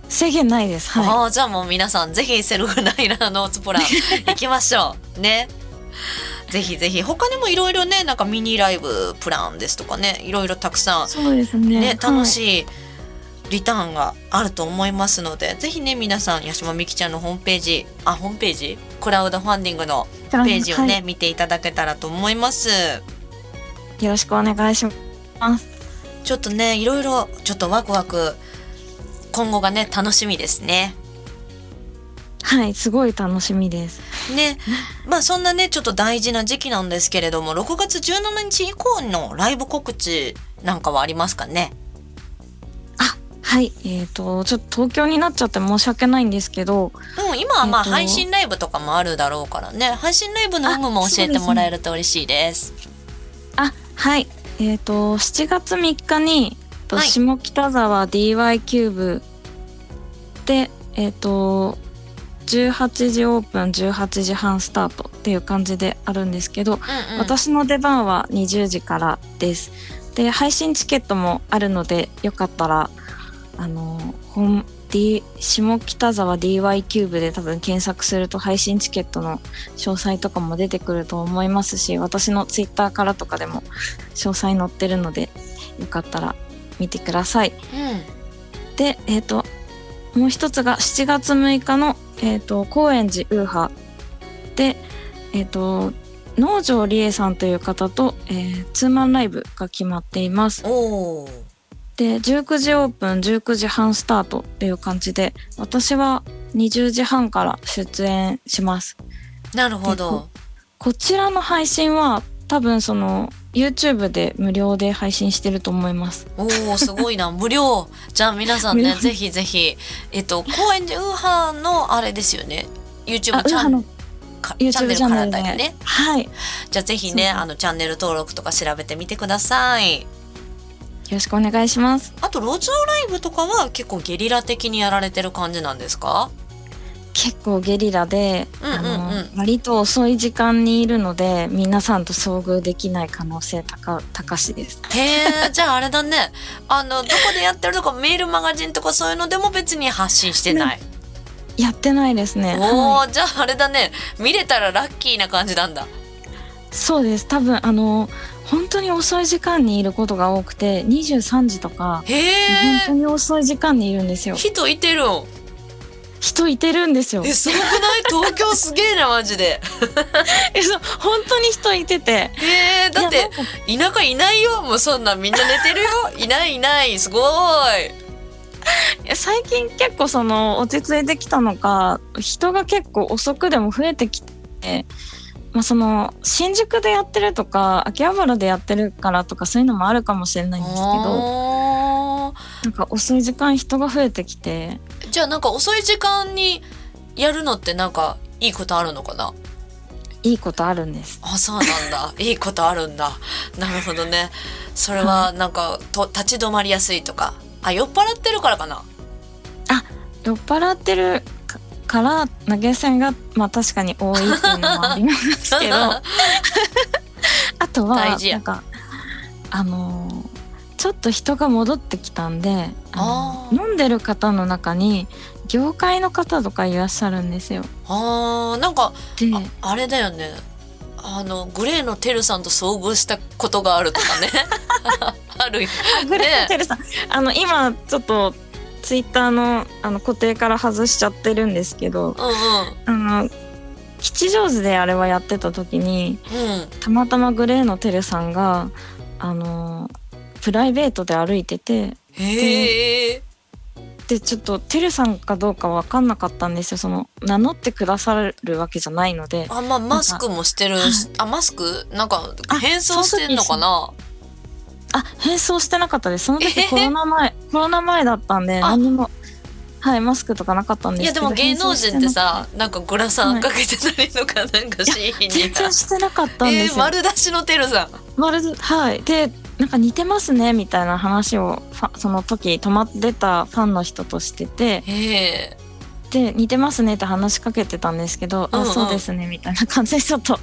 制限ないです。はああじゃあもう皆さんぜひセルフライナーノーツプラン *laughs* 行きましょう。ね。ぜひぜひ。他にもいろいろねなんかミニライブプランですとかねいろいろたくさん。い、そうですね。ね、楽い。しいリターンがあると思いますので、ぜひね皆さん八島美希ちゃんのホームページあホームページ？クラウドファンディングのページをね、はい。見ていただけたらと思います。よろしくお願いします。ちょっとねいろいろちょっとワクワク今後がね楽しみですね。はい、すごい楽しみです。ね。まあそんなねちょっと大事な時期なんですけれども6月17日以降のライブ告知なんかはありますかね？あ、はい、えっ、と、ちょっと東京になっちゃって申し訳ないんですけど、うん、今はまあえっと配信ライブとかもあるだろうからね。配信ライブの有無も教えてもらえると嬉しいです。あ、はい、えっ、と、7月3日に、とはい下北沢 DY キューブで、えっ、と、18時オープン、18時半スタートっていう感じであるんですけど、うんうん私の出番は20時からです。で、配信チケットもあるので、よかったら、あの、本 D 下北沢 DY キューブで多分検索すると配信チケットの詳細とかも出てくると思いますし、私のツイッターからとかでも詳細載ってるので、よかったら見てください。うんで、えっ、と、もう一つが7月6日の、えっ、と、高円寺ウーハで、えっ、と農場理恵さんという方と、えーツーマンライブが決まっています。おおで19時オープン19時半スタートっていう感じで私は20時半から出演します。なるほど。こちらの配信は多分その YouTube で無料で配信してると思います。おおすごいな。*laughs* 無料。じゃあ皆さんねぜひぜひえっと公園でウーハーのあれですよね。YouTube あ、チャンウーハのかチャン YouTube ネルチャンネルで、からだよね。はい。よじゃあぜひねあのチャンネル登録とか調べてみてくださいろしくお願いします。あと路上ライブとかは結構ゲリラ的にやられてる感じなんですか？結構ゲリラで、うんうんうんあの割と遅い時間にいるので皆さんと遭遇できない可能性高高しです。へえじゃああれだねあのどこでやってるとかメールマガジンとかそういうのでも別に発信してない、やってないですね。おお、はいじゃああれだね見れたらラッキーな感じなんだそうです。多分あの本当に遅い時間にいることが多くて23時とかへ本当えに遅い時間にいるんですよ。人いてるん？人いてるんですよ。えすごくない？*laughs* 東京すげえなマジで。*laughs* えそう本当に人いてて。へえだって田舎いないよ。もうそんなんみんな寝てるよ。いないいない。すごい。いや最近結構その落ち着いてきたのか人が結構遅くでも増えてきて、まあ、その新宿でやってるとか秋葉原でやってるからとかそういうのもあるかもしれないんですけどあなんか遅い時間人が増えてきてーじゃあなんか遅い時間にやるのってなんかいいことあるのかな？いいことあるんです。あそうなんだ。*laughs* いいことあるんだ。なるほどね。それはなんかと立ち止まりやすいとか。あ酔っ払ってるからかな？酔っ払ってるかから投げ銭がまあ確かに多いっていうのもありますけど。*laughs* あとは大事や。なんかあのーちょっと人が戻ってきたんで飲んでる方の中に業界の方とかいらっしゃるんですよ。あーなんかでああれだよね。あのグレーのテルさんと遭遇したことがあるとかね。*laughs* あるよグレーねテルさん、あの今ちょっとツイッターのあの固定から外しちゃってるんですけどうんうん。あの吉祥寺であれはやってた時にうん。たまたまグレーのテルさんがあのプライベートで歩いててへえでちょっとテルさんかどうか分かんなかったんですよ。その名乗ってくださるわけじゃないのであまあマスクもしてるはい。あマスク？なんかあ変装してんのかな？あ変装してなかったです。そのえ時コロナ前コロナ前だったんであ。何にもはいマスクとかなかったんですけどいやでも芸能人ってさなんかグラサンかけてたりとかなんかし変装全にさ然してなかったんでえー、すよ、丸出しのテルさん。まるではい。でなんか似てますねみたいな話をその時泊まってたファンの人としてて。へえで似てますねって話しかけてたんですけど、うんうん。あそうですねみたいな感じでちょっと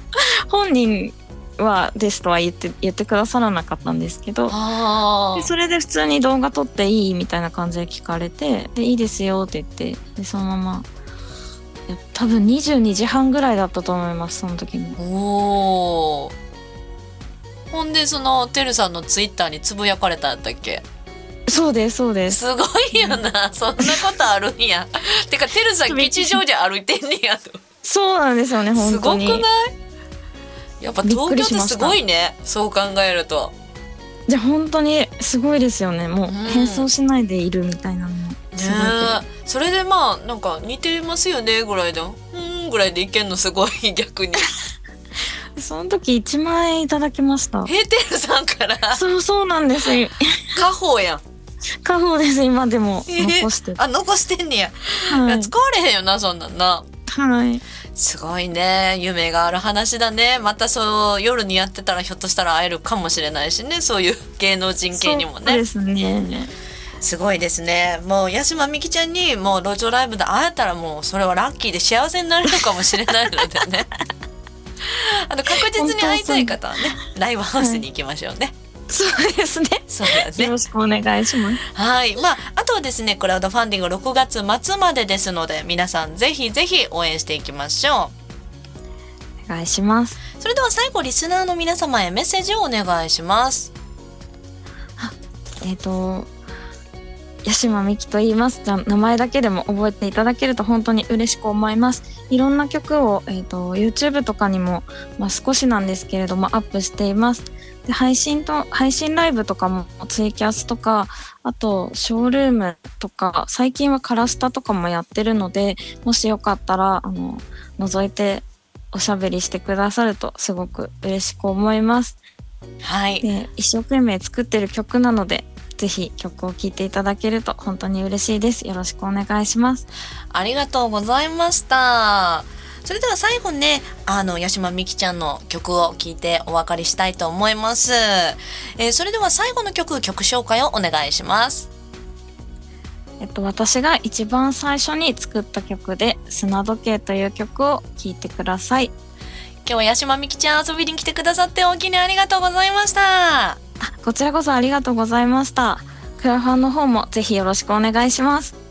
本人はですとは言って言ってくださらなかったんですけどあでそれで普通に動画撮っていいみたいな感じで聞かれてでいいですよって言ってでそのまま多分22時半ぐらいだったと思いますその時も。あおー。ほんでそのてるさんのツイッターにつぶやかれたんやったっけ？そうですそうです。すごいよな。そんなことあるんや。てかてるさん吉祥寺歩いてんねやと。そうなんですよねす本当に。ごくない？やっぱ東京ってすごいねそう考えると。じゃあ本当にすごいですよね。もううん。変装しないでいるみたいなのも。すごいねえそれでまあなんか似てますよねぐらいでうーんぐらいでいけんのすごい *laughs* 逆に。その時1万円いただきました。ヘーテルさんから。そうそうなんです。よ家宝やん。家宝です今でも。えー残して、あ残してんねや、はい。使われへんよなそんなんな。はいすごいね。夢がある話だね。またそう夜にやってたらひょっとしたら会えるかもしれないしね。そういう芸能人系にもね。そうですね。すごいですね。もう八島美紀ちゃんにもう路上ライブで会えたらもうそれはラッキーで幸せになれるかもしれないのでね。あの確実に会いたい方はねライブハウスに行きましょうね、そうですねそうだねよろしくお願いしますはい。まあ、あとはですね、クラウドファンディング6月末までですので、皆さんぜひぜひ応援していきましょお願いしますう。それでは最後、リスナーの皆様へメッセージをお願いします。えっ、と八島美希と言いますじゃあ名前だけでも覚えていただけると本当に嬉しく思いますいろんな曲を、えーと、YouTube とかにも、まあ、少しなんですけれどもアップしています。で配信と配信ライブとかもツイキャスとかあとショールームとか最近はカラスタとかもやってるのでもしよかったらあの覗いておしゃべりしてくださるとすごく嬉しく思います。はい、で一生懸命作ってる曲なのでぜひ曲を聴いていただけると本当に嬉しいです。よろしくお願いします。ありがとうございました。それでは最後にね、あの、八島美希ちゃんの曲を聴いてお別れしたいと思います。えー、それでは最後の曲、曲紹介をお願いします。えっと、私が一番最初に作った曲で「砂時計」という曲を聴いてください今日は八島美希ちゃん遊びに来てくださって大きにありがとうございましたこちらこそありがとうございました。クラファンの方もぜひよろしくお願いします。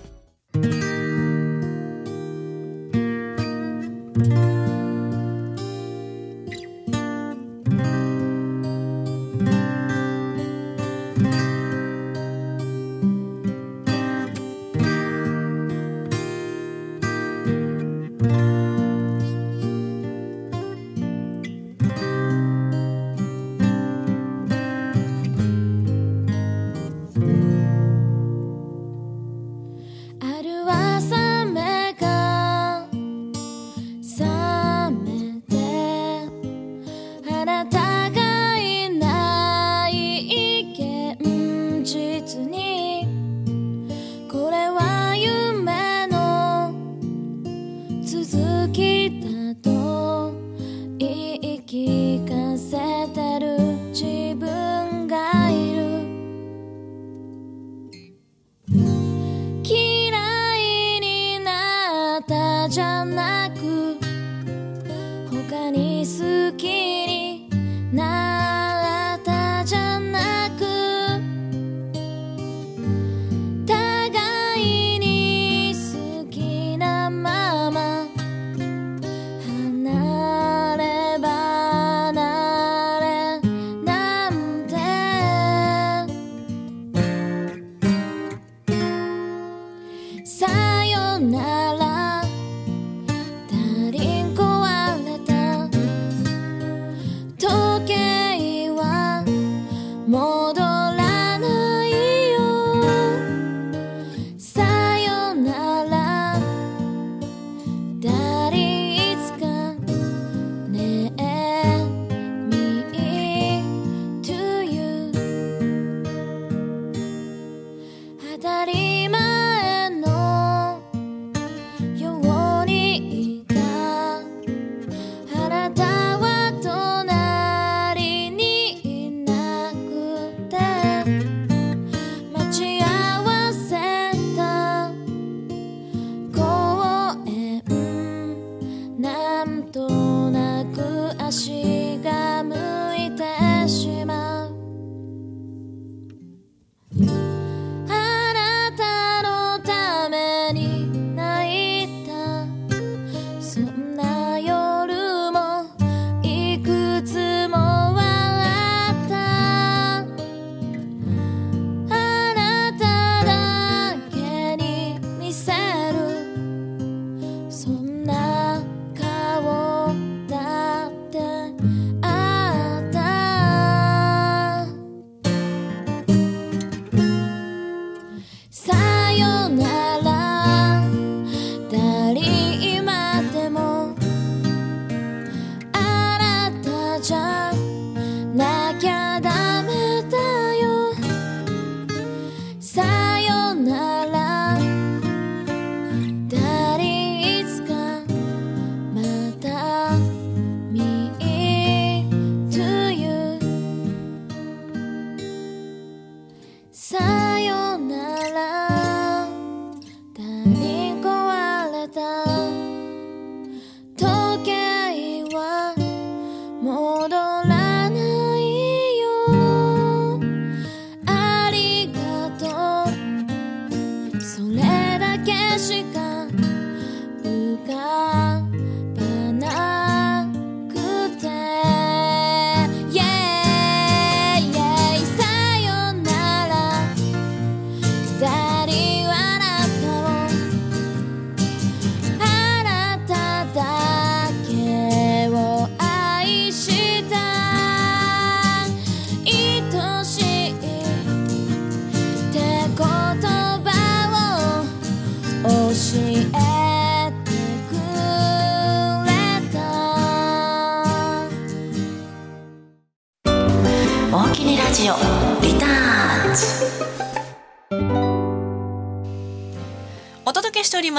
Sun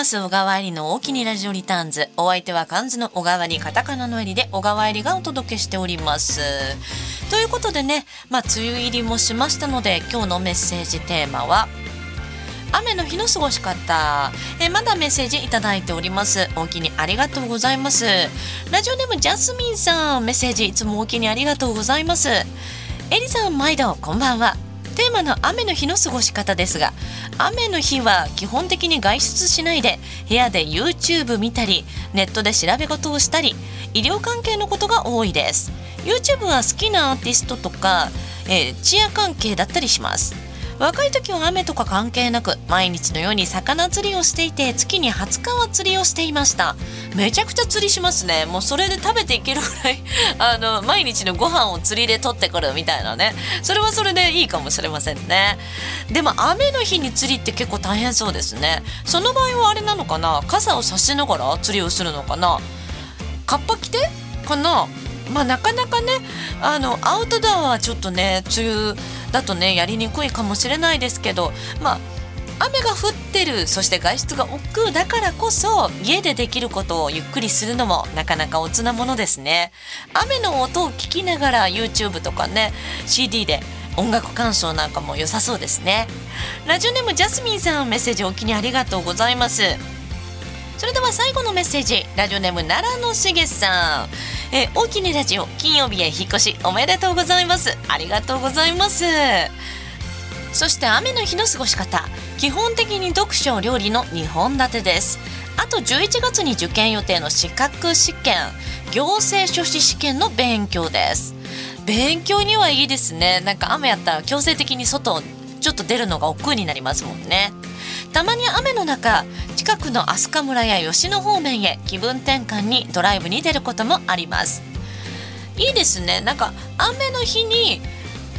ます。小川入りの大きにラジオリターンズ。お相手は漢字の小川にカタカナの襟で小川入りがお届けしております。ということでねまあ梅雨入りもしましたので今日のメッセージテーマは雨の日の過ごし方。えまだメッセージいただいております。おおきにありがとうございます。ラジオネームジャスミンさん。メッセージいつもおおきにありがとうございます。エリさん毎度こんばんは。テーマの雨の日の過ごし方ですが雨の日は基本的に外出しないで部屋で YouTube 見たりネットで調べ事をしたり医療関係のことが多いです。YouTube は好きなアーティストとか、えーチア関係だったりします。若い時は雨とか関係なく毎日のように魚釣りをしていて月に20日は釣りをしていました。めちゃくちゃ釣りしますね。もうそれで食べていけるぐらい *laughs* あの毎日のご飯を釣りで取ってくるみたいなね。それはそれでいいかもしれませんね。でも雨の日に釣りって結構大変そうですね。その場合はあれなのかな？傘を差しながら釣りをするのかな？カッパ着てかな？まあなかなかねあのアウトドアはちょっとね梅雨だとねやりにくいかもしれないですけどまあ雨が降ってるそして外出が億劫だからこそ家でできることをゆっくりするのもなかなかおつなものですね。雨の音を聞きながら YouTube とかね CD で音楽鑑賞なんかも良さそうですね。ラジオネームジャスミンさんメッセージお気にありがとうございます。それでは最後のメッセージラジオネーム奈良のしげさん、え、大きにラジオ金曜日へ引っ越しおめでとうございます。ありがとうございます。そして雨の日の過ごし方。基本的に読書料理の2本立てです。あと11月に受験予定の資格試験。行政書士試験の勉強です。勉強にはいいですね。なんか雨やったら強制的に外ちょっと出るのが億劫になりますもんね。たまに雨の中近くの飛鳥村や吉野方面へ気分転換にドライブに出ることもあります。いいですね。なんか雨の日に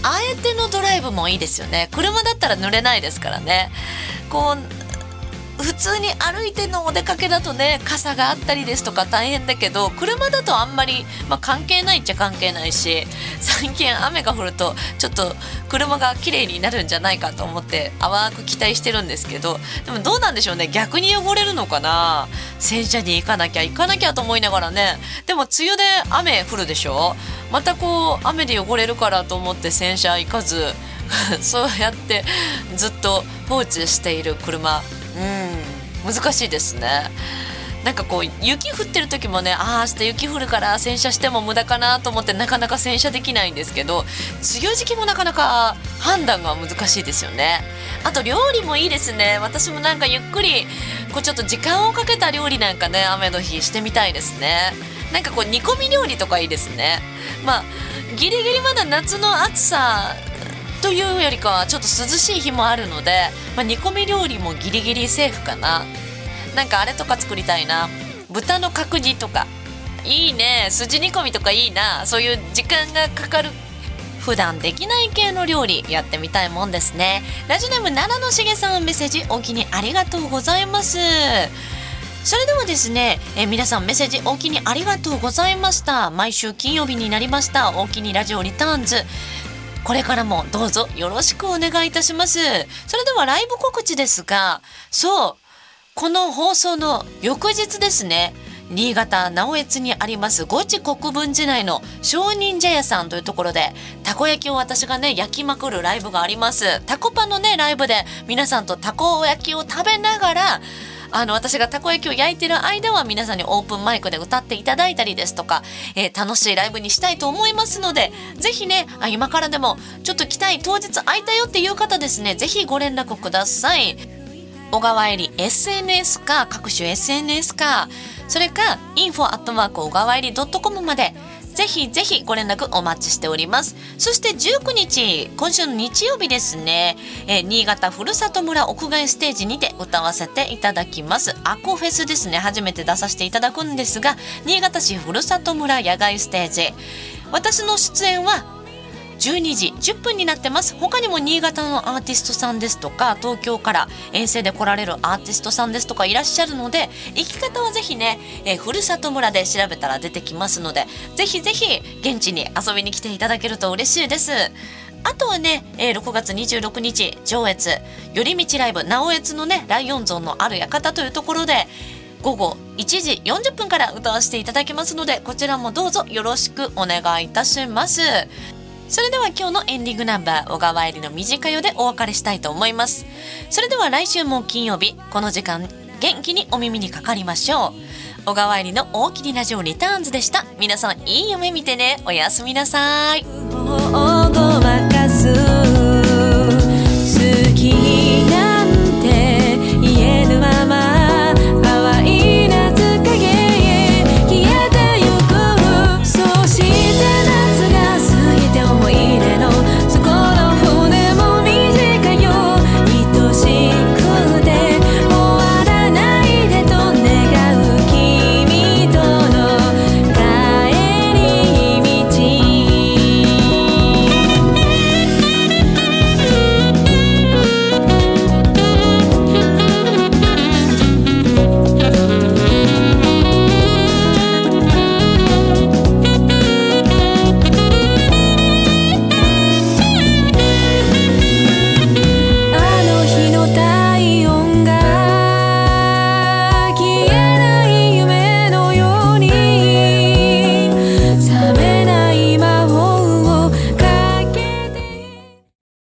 あえてのドライブもいいですよね。車だったら濡れないですからね。こう普通に歩いてのお出かけだとね傘があったりですとか大変だけど車だとあんまり、まあ、関係ないっちゃ関係ないし最近雨が降るとちょっと車が綺麗になるんじゃないかと思って淡く期待してるんですけどでもどうなんでしょうね逆に汚れるのかな洗車に行かなきゃ行かなきゃと思いながらねでも梅雨で雨降るでしょ？またこう雨で汚れるからと思って洗車行かず *laughs* そうやってずっと放置している車。うん。難しいですね。なんかこう雪降ってる時もねああ明日雪降るから洗車しても無駄かなと思ってなかなか洗車できないんですけど梅雨時期もなかなか判断が難しいですよね。あと料理もいいですね。私もなんかゆっくりこうちょっと時間をかけた料理なんかね雨の日してみたいですね。なんかこう煮込み料理とかいいですね。まあギリギリまだ夏の暑さというよりかはちょっと涼しい日もあるので、まあ、煮込み料理もギリギリセーフかな。なんかあれとか作りたいな。豚の角煮とか。いいね。筋煮込みとかいいな。そういう時間がかかる。普段できない系の料理やってみたいもんですね。ラジオネーム奈良のしげさんメッセージお気にありがとうございます。それではですね、え皆さんメッセージお気にありがとうございました。毎週金曜日になりました。お気にラジオリターンズ。これからもどうぞよろしくお願いいたします。それではライブ告知ですがそうこの放送の翌日ですね。新潟直江津にあります五地国分寺内の商人茶屋さんというところでたこ焼きを私がね焼きまくるライブがあります。タコパのねライブで皆さんとたこ焼きを食べながらあの私がたこ焼きを焼いてる間は皆さんにオープンマイクで歌っていただいたりですとか、えー楽しいライブにしたいと思いますのでぜひねあ今からでもちょっと来たい当日空いたよっていう方ですねぜひご連絡ください。小川えり SNS か各種 SNS かそれか info アットマーク小川えり .com までぜひぜひご連絡お待ちしております。そして19日今週の日曜日ですね、えー新潟ふるさと村屋外ステージにて歌わせていただきます。アコフェスですね。初めて出させていただくんですが新潟市ふるさと村野外ステージ。私の出演は12時10分になってます。他にも新潟のアーティストさんですとか東京から遠征で来られるアーティストさんですとかいらっしゃるので行き方はぜひね、えーふるさと村で調べたら出てきますのでぜひぜひ現地に遊びに来ていただけると嬉しいです。あとはね、えー6月26日上越寄り道ライブ直越のねライオン像のある館というところで午後1時40分から歌わせていただきますのでこちらもどうぞよろしくお願いいたします。それでは今日のエンディングナンバー小川入りの短よでお別れしたいと思います。それでは来週も金曜日この時間元気にお耳にかかりましょう。小川入りの大きにラジオリターンズでした。皆さんいい夢見てね。おやすみなさい「